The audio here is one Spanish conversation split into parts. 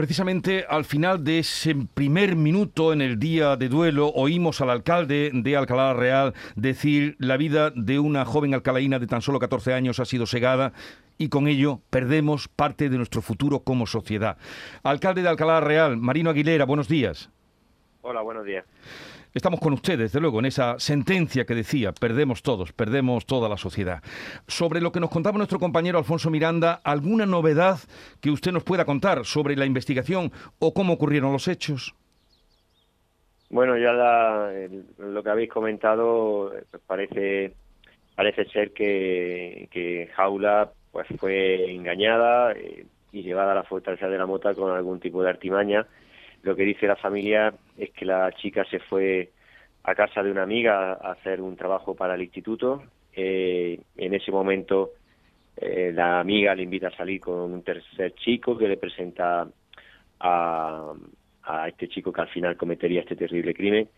Precisamente al final de ese primer minuto en el día de duelo oímos al alcalde de Alcalá Real decir la vida de una joven alcalaína de tan solo 14 años ha sido segada y con ello perdemos parte de nuestro futuro como sociedad. Alcalde de Alcalá Real, Marino Aguilera, buenos días. Hola, buenos días. Estamos con usted, desde luego, en esa sentencia que decía, perdemos todos, perdemos toda la sociedad. Sobre lo que nos contaba nuestro compañero Alfonso Miranda, ¿alguna novedad que usted nos pueda contar sobre la investigación o cómo ocurrieron los hechos? Bueno, ya lo que habéis comentado pues parece parece ser que, Jaula pues fue engañada eh, y llevada a la fortaleza de la mota con algún tipo de artimaña lo que dice la familia es que la chica se fue a casa de una amiga a hacer un trabajo para el instituto. Eh, en ese momento eh, la amiga le invita a salir con un tercer chico que le presenta a, este chico que al final cometería este terrible crimen.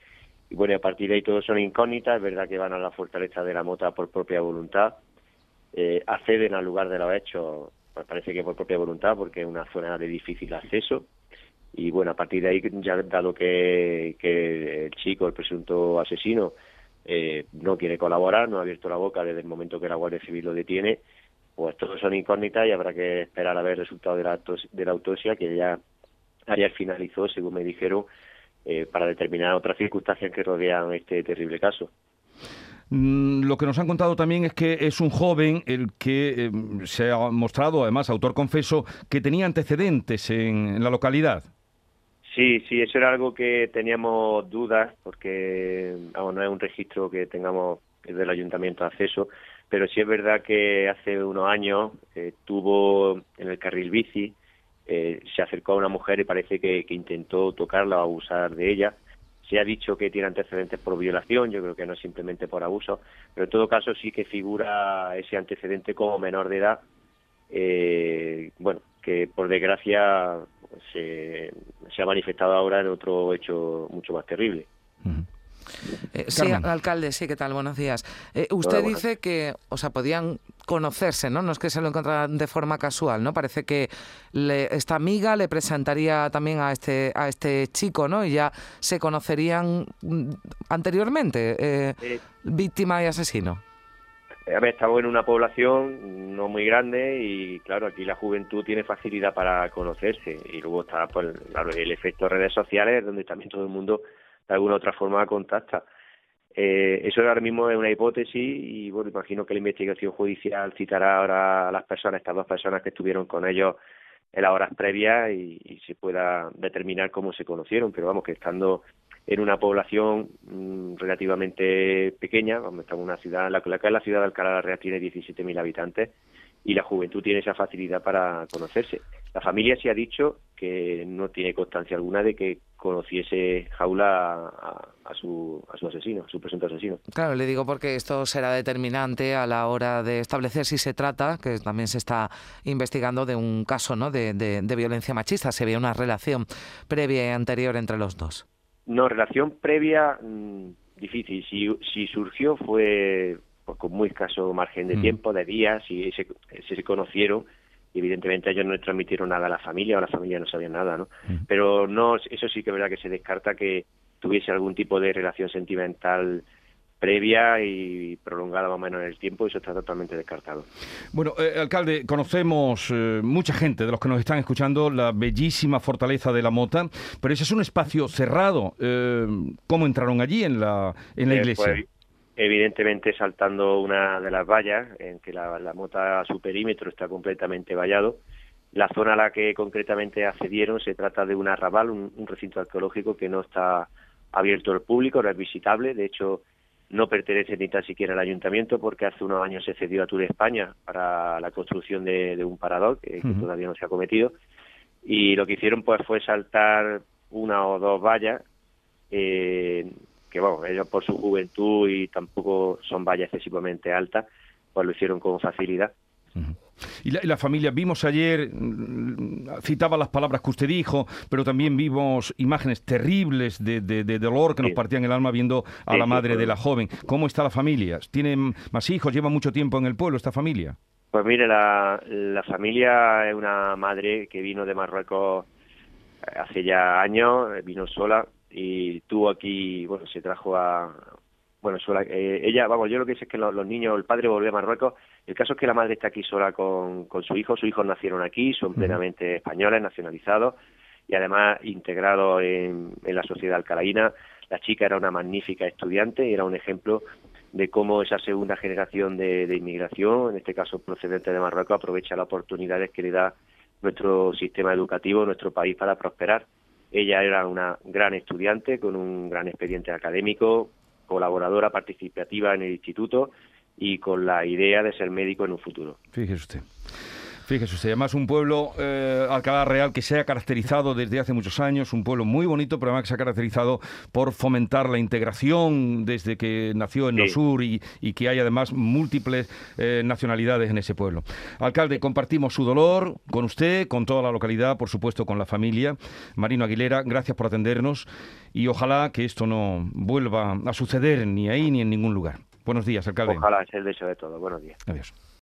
Y bueno, a partir de ahí todos son incógnitas. Es verdad que van a la fortaleza de la mota por propia voluntad. Eh, acceden al lugar de los hechos, pues parece que por propia voluntad, porque es una zona de difícil acceso y bueno, a partir de ahí, ya dado que, el chico, el presunto asesino, eh, no quiere colaborar, no ha abierto la boca desde el momento que la Guardia Civil lo detiene, pues todos son incógnitas y habrá que esperar a ver el resultado de la, de la autopsia que ya ayer finalizó, según me dijeron, eh, para determinar otras circunstancias que rodean este terrible caso. Mm, lo que nos han contado también es que es un joven el que eh, se ha mostrado, además, autor confeso, que tenía antecedentes en la localidad. Sí, sí, eso era algo que teníamos dudas porque no es un registro que tengamos del ayuntamiento acceso, pero sí es verdad que hace unos años eh, tuvo en el carril bici, eh, se acercó a una mujer y parece que, intentó tocarla o abusar de ella. Se ha dicho que tiene antecedentes por violación, yo creo que no simplemente por abuso, pero en todo caso sí que figura ese antecedente como menor de edad. Eh, bueno, que por desgracia se, se ha manifestado ahora en otro hecho mucho más terrible. Eh, sí, alcalde, sí, ¿qué tal? Buenos días. Eh, usted dice que, o sea, podían conocerse, ¿no? No es que se lo encontraran de forma casual, ¿no? Parece que esta amiga le presentaría también a este a este chico, ¿no? Y ya se conocerían mm, anteriormente, eh, víctima y asesino. A ver, estamos en una población no muy grande y claro, aquí la juventud tiene facilidad para conocerse y luego está pues, el efecto de redes sociales donde también todo el mundo de alguna u otra forma contacta. Eh, eso ahora mismo es una hipótesis y bueno, imagino que la investigación judicial citará ahora a las personas, estas dos personas que estuvieron con ellos en las horas previas y, y se pueda determinar cómo se conocieron, pero vamos, que estando en una población mm, relativamente pequeña, estamos en una ciudad, la, la, la ciudad de Alcalá de Real tiene 17.000 habitantes y la juventud tiene esa facilidad para conocerse. La familia sí ha dicho que no tiene constancia alguna de que conociese Jaula a, su, a su asesino, a su presunto asesino. Claro, le digo porque esto será determinante a la hora de establecer si se trata, que también se está investigando de un caso ¿no? de, violencia machista. Se ve una relación previa y anterior entre los dos. No, relación previa mm, difícil. Si, si surgió fue pues, con muy escaso margen de mm. tiempo, de días, y se, se conocieron. Y evidentemente ellos no transmitieron nada a la familia o la familia no sabía nada, ¿no? Mm. Pero no, eso sí que es verdad que se descarta que tuviese algún tipo de relación sentimental previa y prolongada más o menos en el tiempo, eso está totalmente descartado. Bueno, eh, alcalde, conocemos eh, mucha gente de los que nos están escuchando la bellísima fortaleza de la Mota, pero ese es un espacio cerrado. Eh, ¿Cómo entraron allí en la, en la iglesia? Pues, evidentemente saltando una de las vallas, en que la, Mota, su perímetro está completamente vallado. La zona a la que concretamente accedieron se trata de un arrabal, un, un recinto arqueológico que no está abierto al público, no es visitable. De hecho, no pertenece ni tan siquiera al ayuntamiento porque hace unos años se cedió a Tour España para la construcción de, un parador que, todavía no se ha cometido. Y lo que hicieron pues fue saltar una o dos vallas eh, que bueno ellos por su juventud y tampoco son vallas excesivamente altas pues lo hicieron con facilidad y la, familia, vimos ayer, mm, citaba las palabras que usted dijo, pero también vimos imágenes terribles de, dolor que nos partían el alma viendo a la madre de la joven. ¿Cómo está la familia? ¿Tienen más hijos? ¿Lleva mucho tiempo en el pueblo esta familia? Pues mire, la, la familia es una madre que vino de Marruecos hace ya años, vino sola y tuvo aquí, bueno, se trajo a, bueno, sola, eh, ella, vamos, yo lo que sé es que los, niños, el padre volvió a Marruecos, el caso es que la madre está aquí sola con, con su hijo, sus hijos nacieron aquí, son plenamente españoles, nacionalizados y además integrados en, en la sociedad alcalaína. La chica era una magnífica estudiante y era un ejemplo de cómo esa segunda generación de, de inmigración, en este caso procedente de Marruecos, aprovecha las oportunidades que le da nuestro sistema educativo, nuestro país para prosperar. Ella era una gran estudiante con un gran expediente académico, colaboradora participativa en el instituto y con la idea de ser médico en un futuro. Fíjese usted. Fíjese usted, además un pueblo, eh, Alcalá Real, que se ha caracterizado desde hace muchos años, un pueblo muy bonito, pero además que se ha caracterizado por fomentar la integración desde que nació en el sur y, que hay además múltiples eh, nacionalidades en ese pueblo. Alcalde, compartimos su dolor con usted, con toda la localidad, por supuesto con la familia. Marino Aguilera, gracias por atendernos y ojalá que esto no vuelva a suceder ni ahí ni en ningún lugar. Buenos días, alcalde. Ojalá sea el deseo de todo. Buenos días. Adiós.